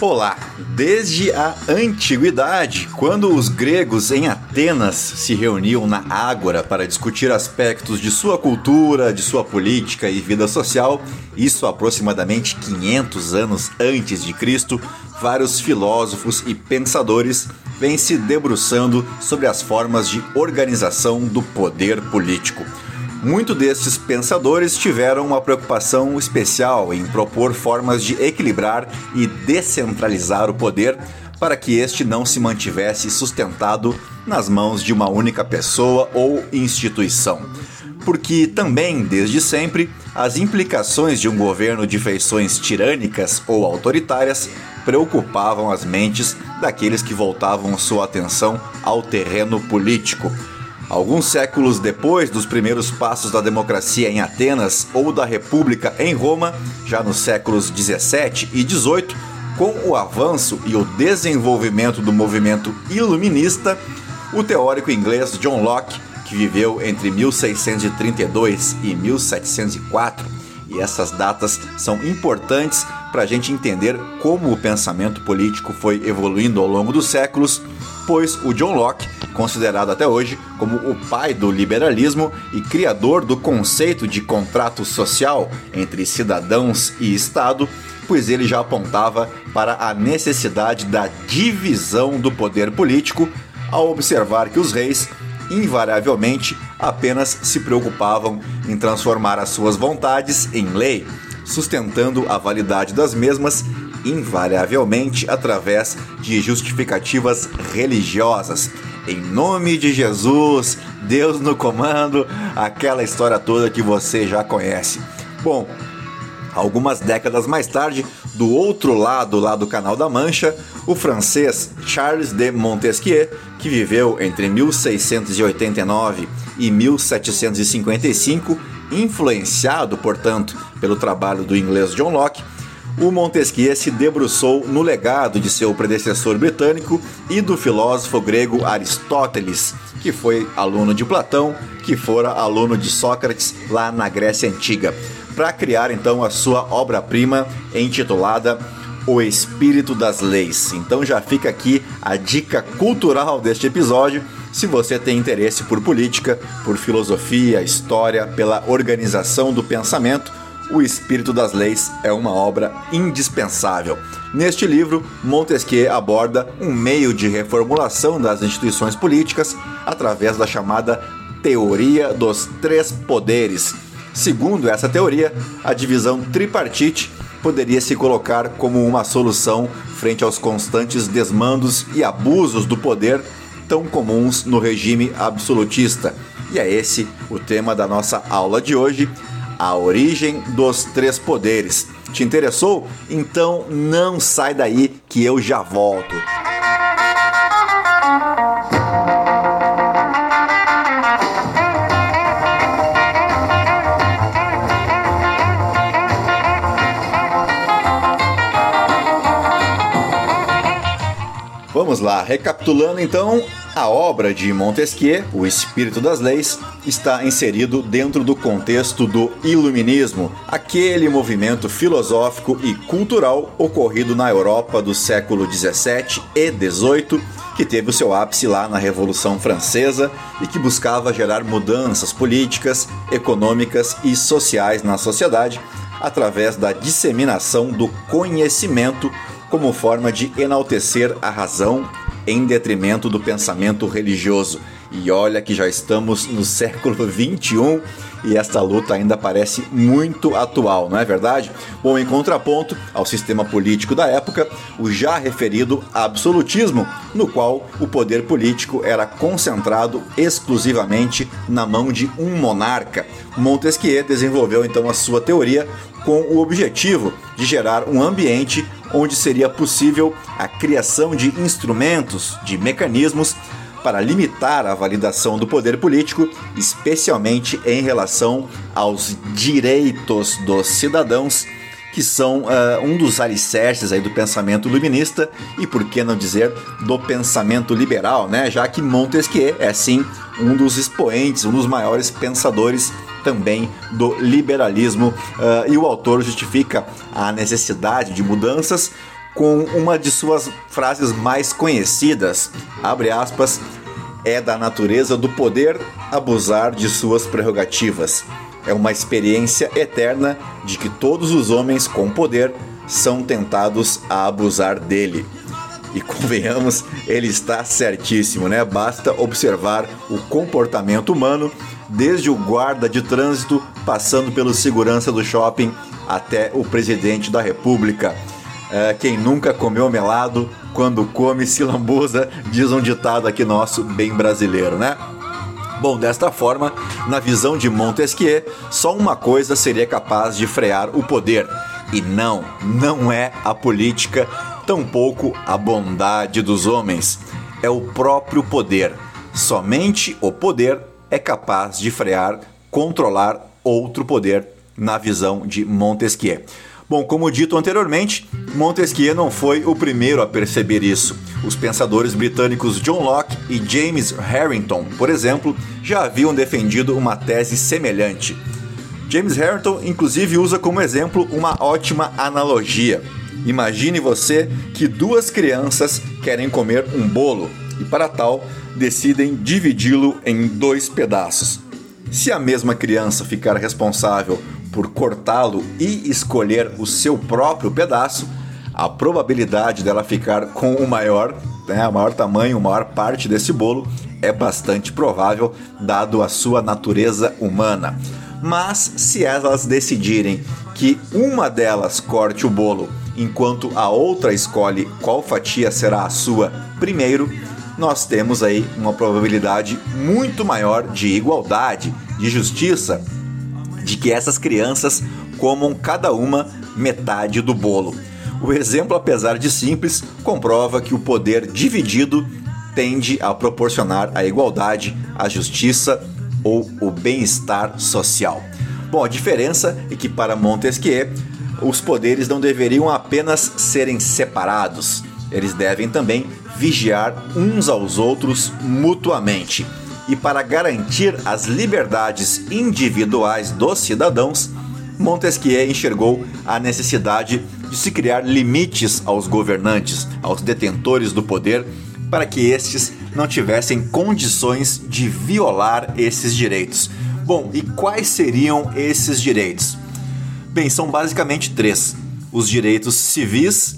Olá! Desde a antiguidade, quando os gregos em Atenas se reuniam na Ágora para discutir aspectos de sua cultura, de sua política e vida social, isso aproximadamente 500 anos antes de Cristo, vários filósofos e pensadores vêm se debruçando sobre as formas de organização do poder político. Muitos destes pensadores tiveram uma preocupação especial em propor formas de equilibrar e descentralizar o poder para que este não se mantivesse sustentado nas mãos de uma única pessoa ou instituição. Porque também, desde sempre, as implicações de um governo de feições tirânicas ou autoritárias preocupavam as mentes daqueles que voltavam sua atenção ao terreno político. Alguns séculos depois dos primeiros passos da democracia em Atenas ou da República em Roma, já nos séculos 17 e 18, com o avanço e o desenvolvimento do movimento iluminista, o teórico inglês John Locke, que viveu entre 1632 e 1704, e essas datas são importantes para a gente entender como o pensamento político foi evoluindo ao longo dos séculos, pois o John Locke considerado até hoje como o pai do liberalismo e criador do conceito de contrato social entre cidadãos e Estado, pois ele já apontava para a necessidade da divisão do poder político ao observar que os reis invariavelmente apenas se preocupavam em transformar as suas vontades em lei, sustentando a validade das mesmas invariavelmente através de justificativas religiosas, em nome de Jesus, Deus no comando, aquela história toda que você já conhece. Bom, algumas décadas mais tarde, do outro lado lá do Canal da Mancha, o francês Charles de Montesquieu, que viveu entre 1689 e 1755, influenciado, portanto, pelo trabalho do inglês John Locke, o Montesquieu se debruçou no legado de seu predecessor britânico e do filósofo grego Aristóteles, que foi aluno de Platão, que fora aluno de Sócrates lá na Grécia Antiga, para criar então a sua obra-prima intitulada O Espírito das Leis. Então já fica aqui a dica cultural deste episódio. Se você tem interesse por política, por filosofia, história, pela organização do pensamento, o Espírito das Leis é uma obra indispensável. Neste livro, Montesquieu aborda um meio de reformulação das instituições políticas através da chamada Teoria dos Três Poderes. Segundo essa teoria, a divisão tripartite poderia se colocar como uma solução frente aos constantes desmandos e abusos do poder tão comuns no regime absolutista. E é esse o tema da nossa aula de hoje a origem dos três poderes. Te interessou? Então não sai daí que eu já volto. Lá, recapitulando então, a obra de Montesquieu, O Espírito das Leis, está inserido dentro do contexto do Iluminismo, aquele movimento filosófico e cultural ocorrido na Europa do século 17 e 18, que teve o seu ápice lá na Revolução Francesa e que buscava gerar mudanças políticas, econômicas e sociais na sociedade através da disseminação do conhecimento como forma de enaltecer a razão em detrimento do pensamento religioso. E olha que já estamos no século 21 e esta luta ainda parece muito atual, não é verdade? Bom, em contraponto ao sistema político da época, o já referido absolutismo, no qual o poder político era concentrado exclusivamente na mão de um monarca. Montesquieu desenvolveu então a sua teoria com o objetivo de gerar um ambiente onde seria possível a criação de instrumentos, de mecanismos para limitar a validação do poder político, especialmente em relação aos direitos dos cidadãos, que são uh, um dos alicerces aí do pensamento iluminista e, por que não dizer, do pensamento liberal, né? Já que Montesquieu é sim um dos expoentes, um dos maiores pensadores também do liberalismo. Uh, e o autor justifica a necessidade de mudanças com uma de suas frases mais conhecidas, abre aspas, é da natureza do poder abusar de suas prerrogativas. É uma experiência eterna de que todos os homens com poder são tentados a abusar dele. E convenhamos, ele está certíssimo, né? Basta observar o comportamento humano, desde o guarda de trânsito, passando pelo segurança do shopping até o presidente da república. É, quem nunca comeu melado, quando come se lambuza, diz um ditado aqui nosso, bem brasileiro, né? Bom, desta forma, na visão de Montesquieu, só uma coisa seria capaz de frear o poder. E não, não é a política tampouco a bondade dos homens. É o próprio poder. Somente o poder é capaz de frear, controlar outro poder, na visão de Montesquieu. Bom, como dito anteriormente, Montesquieu não foi o primeiro a perceber isso. Os pensadores britânicos John Locke e James Harrington, por exemplo, já haviam defendido uma tese semelhante. James Harrington, inclusive, usa como exemplo uma ótima analogia. Imagine você que duas crianças querem comer um bolo e, para tal, decidem dividi-lo em dois pedaços. Se a mesma criança ficar responsável por cortá-lo e escolher o seu próprio pedaço, a probabilidade dela ficar com o maior, né, o maior tamanho, a maior parte desse bolo é bastante provável, dado a sua natureza humana. Mas se elas decidirem que uma delas corte o bolo enquanto a outra escolhe qual fatia será a sua primeiro, nós temos aí uma probabilidade muito maior de igualdade, de justiça, de que essas crianças comam cada uma metade do bolo. O exemplo, apesar de simples, comprova que o poder dividido tende a proporcionar a igualdade, a justiça ou o bem-estar social. Bom, a diferença é que para Montesquieu os poderes não deveriam apenas serem separados, eles devem também vigiar uns aos outros mutuamente. E para garantir as liberdades individuais dos cidadãos, Montesquieu enxergou a necessidade de se criar limites aos governantes, aos detentores do poder, para que estes não tivessem condições de violar esses direitos. Bom, e quais seriam esses direitos? Bem, são basicamente três. Os direitos civis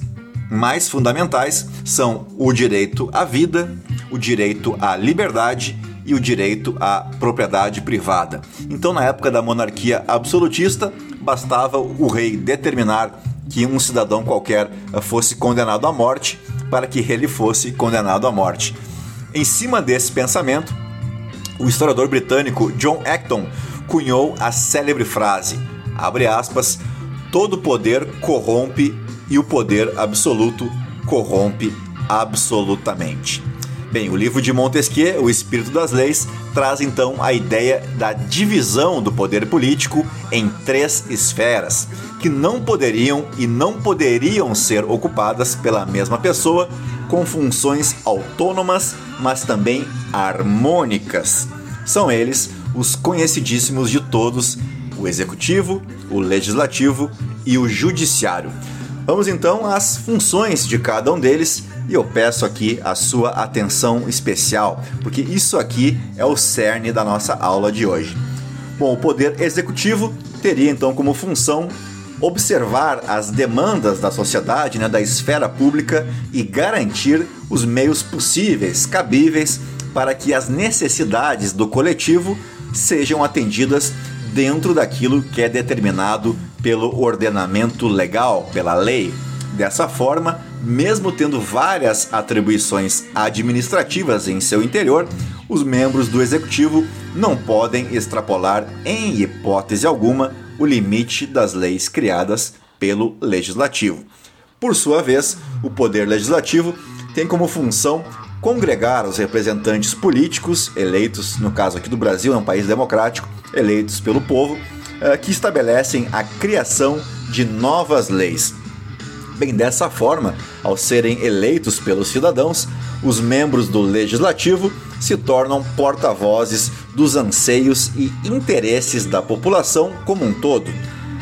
mais fundamentais são o direito à vida, o direito à liberdade e o direito à propriedade privada. Então, na época da monarquia absolutista, bastava o rei determinar que um cidadão qualquer fosse condenado à morte para que ele fosse condenado à morte. Em cima desse pensamento, o historiador britânico John Acton cunhou a célebre frase: abre aspas, todo poder corrompe e o poder absoluto corrompe absolutamente. Bem, o livro de Montesquieu, O Espírito das Leis, traz então a ideia da divisão do poder político em três esferas, que não poderiam e não poderiam ser ocupadas pela mesma pessoa, com funções autônomas, mas também harmônicas. São eles os conhecidíssimos de todos o executivo, o legislativo e o judiciário. Vamos então às funções de cada um deles e eu peço aqui a sua atenção especial, porque isso aqui é o cerne da nossa aula de hoje. Bom, o poder executivo teria então como função observar as demandas da sociedade, né, da esfera pública e garantir os meios possíveis, cabíveis, para que as necessidades do coletivo sejam atendidas dentro daquilo que é determinado pelo ordenamento legal, pela lei. Dessa forma, mesmo tendo várias atribuições administrativas em seu interior, os membros do executivo não podem extrapolar, em hipótese alguma, o limite das leis criadas pelo legislativo. Por sua vez, o poder legislativo tem como função congregar os representantes políticos eleitos, no caso aqui do Brasil, é um país democrático, eleitos pelo povo, eh, que estabelecem a criação de novas leis. Bem, dessa forma, ao serem eleitos pelos cidadãos, os membros do legislativo se tornam porta-vozes dos anseios e interesses da população como um todo.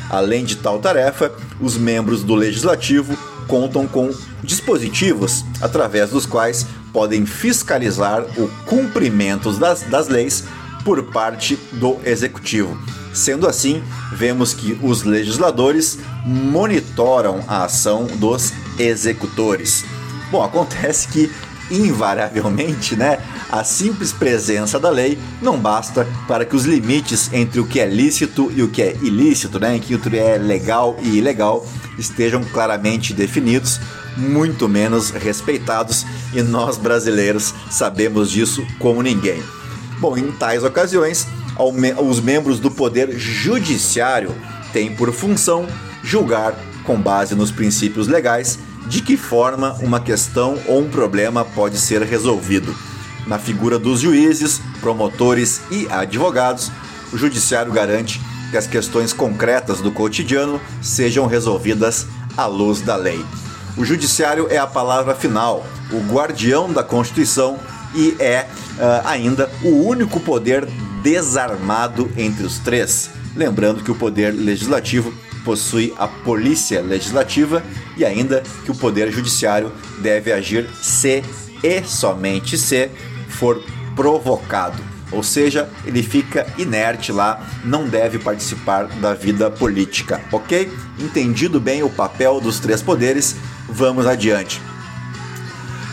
Além de tal tarefa, os membros do legislativo contam com dispositivos através dos quais podem fiscalizar o cumprimento das, das leis por parte do executivo. Sendo assim, vemos que os legisladores monitoram a ação dos executores. Bom, acontece que invariavelmente, né, a simples presença da lei não basta para que os limites entre o que é lícito e o que é ilícito, né, que o que é legal e ilegal estejam claramente definidos, muito menos respeitados, e nós brasileiros sabemos disso como ninguém. Bom, em tais ocasiões, os membros do Poder Judiciário têm por função julgar, com base nos princípios legais, de que forma uma questão ou um problema pode ser resolvido. Na figura dos juízes, promotores e advogados, o Judiciário garante que as questões concretas do cotidiano sejam resolvidas à luz da lei. O Judiciário é a palavra final, o guardião da Constituição e é uh, ainda o único poder desarmado entre os três. Lembrando que o poder legislativo possui a polícia legislativa e ainda que o poder judiciário deve agir se e somente se for provocado. Ou seja, ele fica inerte lá, não deve participar da vida política, ok? Entendido bem o papel dos três poderes, vamos adiante.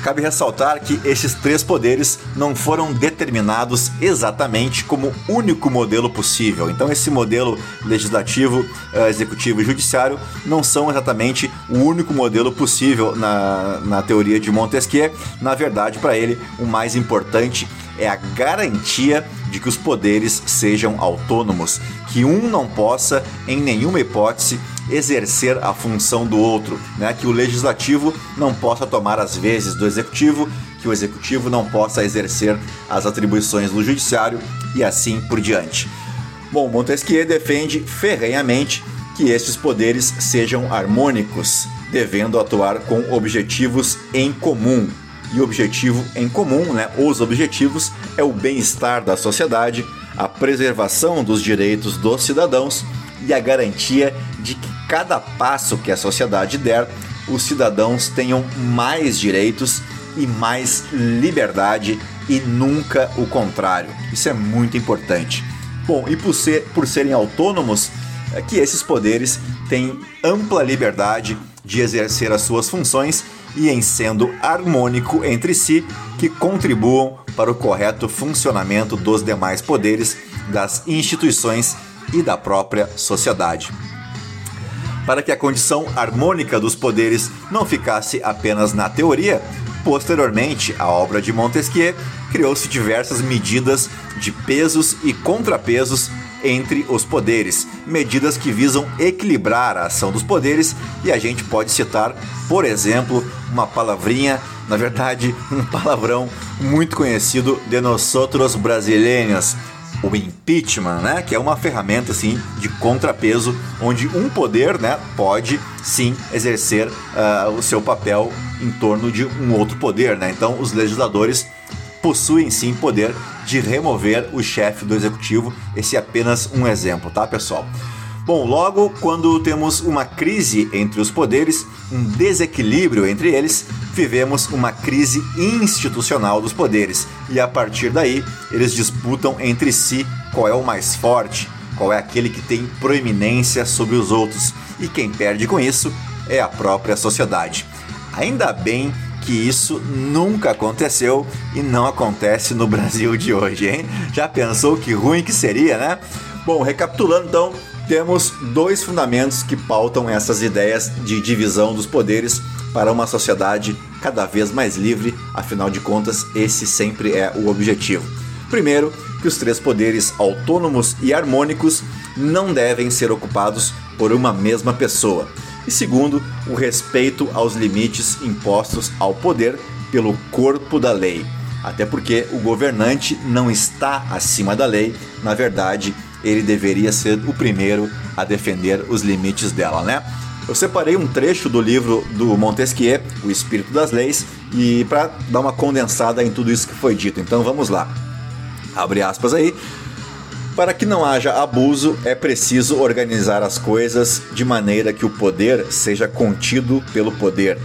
Cabe ressaltar que esses três poderes não foram determinados exatamente como único modelo possível. Então, esse modelo legislativo, eh, executivo e judiciário não são exatamente o único modelo possível na, na teoria de Montesquieu. Na verdade, para ele, o mais importante é a garantia de que os poderes sejam autônomos, que um não possa, em nenhuma hipótese, exercer a função do outro, né? que o legislativo não possa tomar as vezes do executivo, que o executivo não possa exercer as atribuições do judiciário e assim por diante. Bom, Montesquieu defende ferrenhamente que estes poderes sejam harmônicos, devendo atuar com objetivos em comum, e objetivo em comum, né? Os objetivos é o bem-estar da sociedade, a preservação dos direitos dos cidadãos e a garantia de que cada passo que a sociedade der, os cidadãos tenham mais direitos e mais liberdade e nunca o contrário. Isso é muito importante. Bom, e por, ser, por serem autônomos, é que esses poderes têm ampla liberdade de exercer as suas funções e em sendo harmônico entre si, que contribuam para o correto funcionamento dos demais poderes, das instituições e da própria sociedade. Para que a condição harmônica dos poderes não ficasse apenas na teoria, posteriormente à obra de Montesquieu, criou-se diversas medidas de pesos e contrapesos entre os poderes, medidas que visam equilibrar a ação dos poderes, e a gente pode citar, por exemplo, uma palavrinha, na verdade, um palavrão muito conhecido de nós outros brasileiros, o impeachment, né, que é uma ferramenta assim de contrapeso onde um poder, né, pode sim exercer uh, o seu papel em torno de um outro poder, né? Então, os legisladores possuem sim poder de remover o chefe do executivo. Esse é apenas um exemplo, tá, pessoal? Bom, logo quando temos uma crise entre os poderes, um desequilíbrio entre eles, vivemos uma crise institucional dos poderes e a partir daí eles disputam entre si qual é o mais forte, qual é aquele que tem proeminência sobre os outros e quem perde com isso é a própria sociedade. Ainda bem que isso nunca aconteceu e não acontece no Brasil de hoje, hein? Já pensou que ruim que seria, né? Bom, recapitulando então, temos dois fundamentos que pautam essas ideias de divisão dos poderes para uma sociedade cada vez mais livre, afinal de contas, esse sempre é o objetivo. Primeiro, que os três poderes autônomos e harmônicos não devem ser ocupados por uma mesma pessoa e segundo, o respeito aos limites impostos ao poder pelo corpo da lei. Até porque o governante não está acima da lei, na verdade, ele deveria ser o primeiro a defender os limites dela, né? Eu separei um trecho do livro do Montesquieu, O Espírito das Leis, e para dar uma condensada em tudo isso que foi dito. Então vamos lá. Abre aspas aí. Para que não haja abuso, é preciso organizar as coisas de maneira que o poder seja contido pelo poder.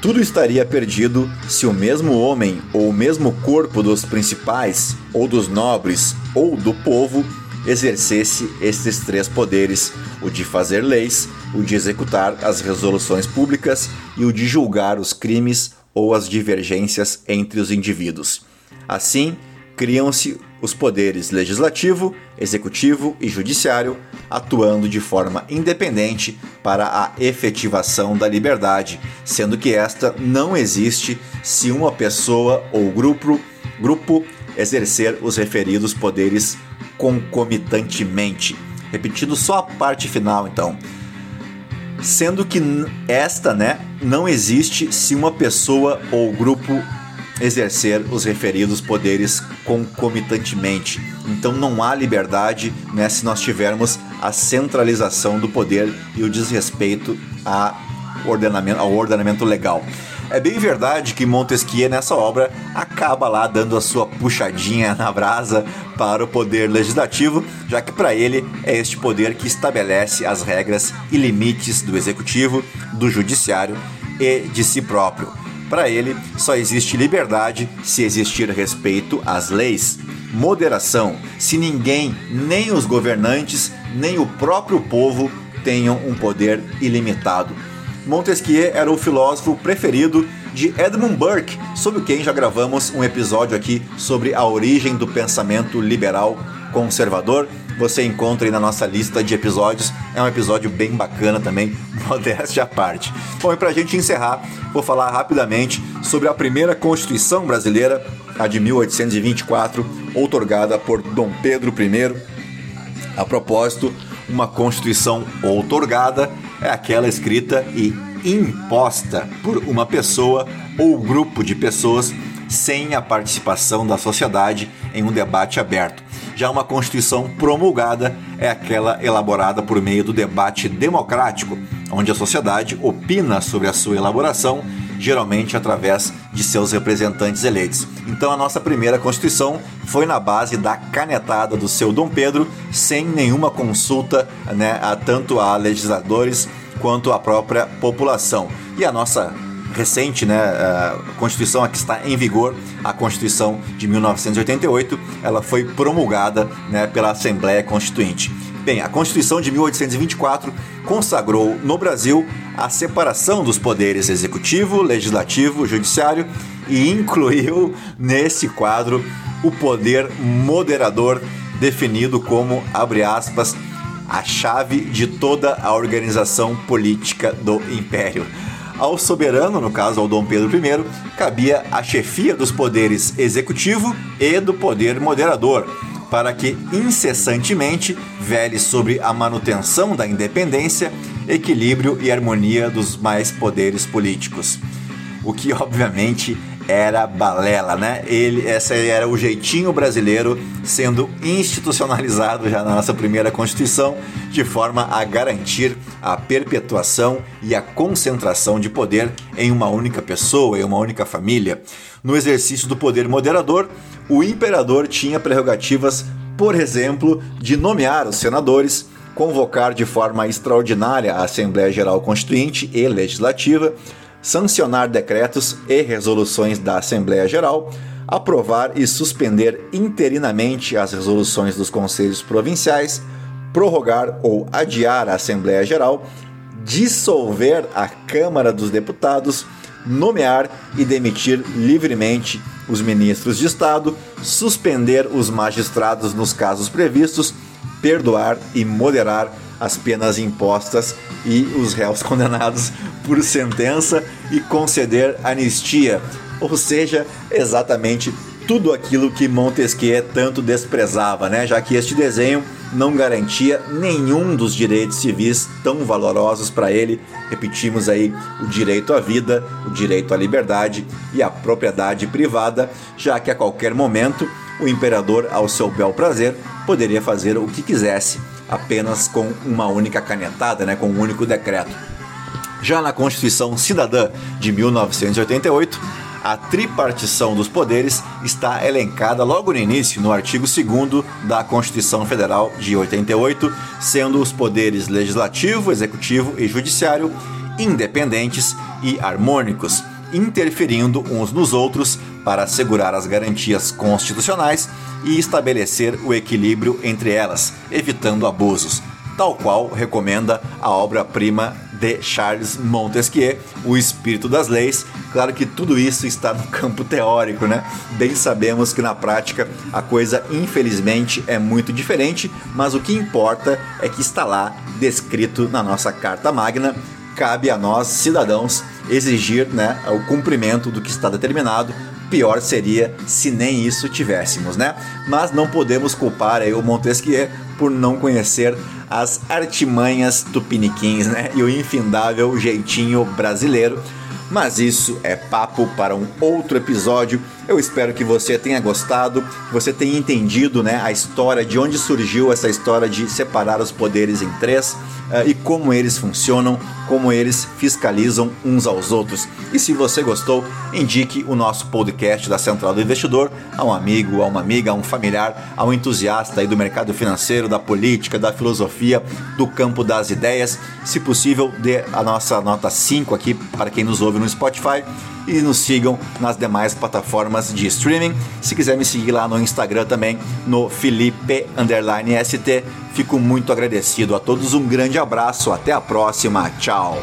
Tudo estaria perdido se o mesmo homem ou o mesmo corpo dos principais, ou dos nobres, ou do povo exercesse estes três poderes: o de fazer leis, o de executar as resoluções públicas e o de julgar os crimes ou as divergências entre os indivíduos. Assim, criam-se os poderes legislativo, executivo e judiciário, atuando de forma independente para a efetivação da liberdade, sendo que esta não existe se uma pessoa ou grupo, grupo exercer os referidos poderes concomitantemente. Repetindo só a parte final, então. Sendo que esta, né, não existe se uma pessoa ou grupo exercer os referidos poderes concomitantemente. Então não há liberdade né, se nós tivermos a centralização do poder e o desrespeito a ordenamento, ao ordenamento legal. É bem verdade que Montesquieu nessa obra acaba lá dando a sua puxadinha na brasa para o poder legislativo, já que para ele é este poder que estabelece as regras e limites do executivo, do judiciário e de si próprio. Para ele, só existe liberdade se existir respeito às leis, moderação, se ninguém, nem os governantes, nem o próprio povo tenham um poder ilimitado Montesquieu era o filósofo preferido de Edmund Burke, sobre quem já gravamos um episódio aqui sobre a origem do pensamento liberal conservador. Você encontra aí na nossa lista de episódios. É um episódio bem bacana também, modéstia à parte. Bom, e para a gente encerrar, vou falar rapidamente sobre a primeira Constituição brasileira, a de 1824, outorgada por Dom Pedro I. A propósito, uma Constituição outorgada é aquela escrita e imposta por uma pessoa ou grupo de pessoas sem a participação da sociedade em um debate aberto. Já uma Constituição promulgada é aquela elaborada por meio do debate democrático, onde a sociedade opina sobre a sua elaboração, geralmente através de seus representantes eleitos. Então a nossa primeira Constituição foi na base da canetada do seu Dom Pedro, sem nenhuma consulta né, a, tanto a legisladores quanto à própria população. E a nossa recente, né, a Constituição que está em vigor, a Constituição de 1988, ela foi promulgada né, pela Assembleia Constituinte. Bem, a Constituição de 1824 consagrou no Brasil a separação dos poderes executivo, legislativo, judiciário e incluiu nesse quadro o poder moderador definido como, abre aspas, a chave de toda a organização política do império. Ao soberano, no caso ao Dom Pedro I, cabia a chefia dos poderes executivo e do poder moderador, para que incessantemente vele sobre a manutenção da independência, equilíbrio e harmonia dos mais poderes políticos. O que obviamente era balela, né? Ele, essa era o jeitinho brasileiro sendo institucionalizado já na nossa primeira Constituição, de forma a garantir a perpetuação e a concentração de poder em uma única pessoa, em uma única família. No exercício do poder moderador, o imperador tinha prerrogativas, por exemplo, de nomear os senadores, convocar de forma extraordinária a Assembleia Geral Constituinte e Legislativa, sancionar decretos e resoluções da Assembleia Geral, aprovar e suspender interinamente as resoluções dos conselhos provinciais, prorrogar ou adiar a Assembleia Geral, dissolver a Câmara dos Deputados, nomear e demitir livremente os ministros de Estado, suspender os magistrados nos casos previstos, perdoar e moderar as penas impostas e os réus condenados por sentença e conceder anistia, ou seja, exatamente tudo aquilo que Montesquieu tanto desprezava, né? Já que este desenho não garantia nenhum dos direitos civis tão valorosos para ele. Repetimos aí o direito à vida, o direito à liberdade e à propriedade privada, já que a qualquer momento o imperador, ao seu bel prazer, poderia fazer o que quisesse, apenas com uma única canetada, né, com um único decreto. Já na Constituição Cidadã de 1988, a tripartição dos poderes está elencada logo no início, no artigo 2 da Constituição Federal de 88, sendo os poderes legislativo, executivo e judiciário independentes e harmônicos, interferindo uns nos outros para assegurar as garantias constitucionais e estabelecer o equilíbrio entre elas, evitando abusos, tal qual recomenda a obra-prima de Charles Montesquieu, O Espírito das Leis. Claro que tudo isso está no campo teórico, né? Bem sabemos que na prática a coisa infelizmente é muito diferente, mas o que importa é que está lá descrito na nossa Carta Magna. Cabe a nós, cidadãos, exigir né, o cumprimento do que está determinado pior seria se nem isso tivéssemos, né? Mas não podemos culpar aí o Montesquieu por não conhecer as artimanhas tupiniquins, né? E o infindável jeitinho brasileiro. Mas isso é papo para um outro episódio. Eu espero que você tenha gostado, que você tenha entendido né, a história, de onde surgiu essa história de separar os poderes em três uh, e como eles funcionam, como eles fiscalizam uns aos outros. E se você gostou, indique o nosso podcast da Central do Investidor a um amigo, a uma amiga, a um familiar, a um entusiasta aí do mercado financeiro, da política, da filosofia, do campo das ideias. Se possível, dê a nossa nota 5 aqui para quem nos ouve no Spotify e nos sigam nas demais plataformas de streaming. Se quiser me seguir lá no Instagram também, no Felipe ST, fico muito agradecido a todos. Um grande abraço, até a próxima, tchau!